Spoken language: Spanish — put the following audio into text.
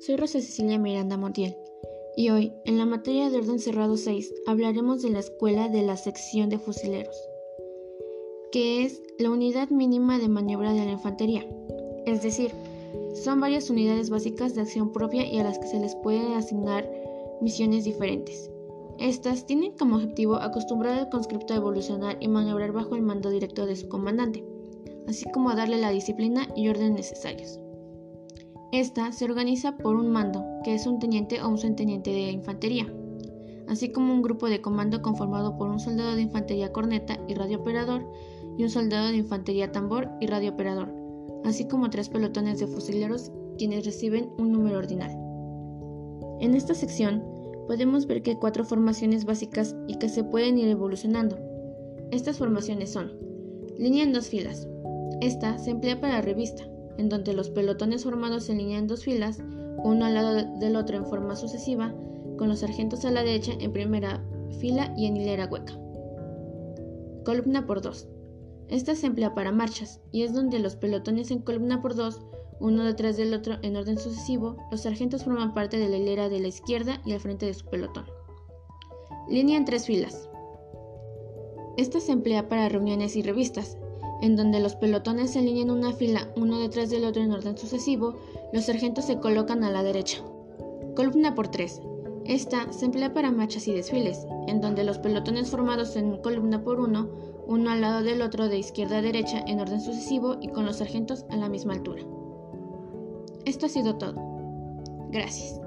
soy Rosa Cecilia Miranda Montiel y hoy, en la materia de orden cerrado 6, hablaremos de la escuela de la sección de fusileros, que es la unidad mínima de maniobra de la infantería, es decir, son varias unidades básicas de acción propia y a las que se les puede asignar misiones diferentes. Estas tienen como objetivo acostumbrar al conscripto a evolucionar y maniobrar bajo el mando directo de su comandante, así como darle la disciplina y orden necesarios. Esta se organiza por un mando, que es un teniente o un subteniente de infantería, así como un grupo de comando conformado por un soldado de infantería corneta y radiooperador y un soldado de infantería tambor y radiooperador, así como tres pelotones de fusileros quienes reciben un número ordinal. En esta sección podemos ver que hay cuatro formaciones básicas y que se pueden ir evolucionando. Estas formaciones son línea en dos filas. Esta se emplea para revista, en donde los pelotones formados en línea en dos filas, uno al lado del otro en forma sucesiva, con los sargentos a la derecha en primera fila y en hilera hueca. Columna por dos. Esta se emplea para marchas y es donde los pelotones en columna por dos, uno detrás del otro en orden sucesivo, los sargentos forman parte de la hilera de la izquierda y al frente de su pelotón. Línea en tres filas. Esta se emplea para reuniones y revistas, en donde los pelotones se alinean una fila uno detrás del otro en orden sucesivo, los sargentos se colocan a la derecha. Columna por tres. Esta se emplea para marchas y desfiles, en donde los pelotones formados en columna por uno, uno al lado del otro de izquierda a derecha en orden sucesivo y con los sargentos a la misma altura. Esto ha sido todo. Gracias.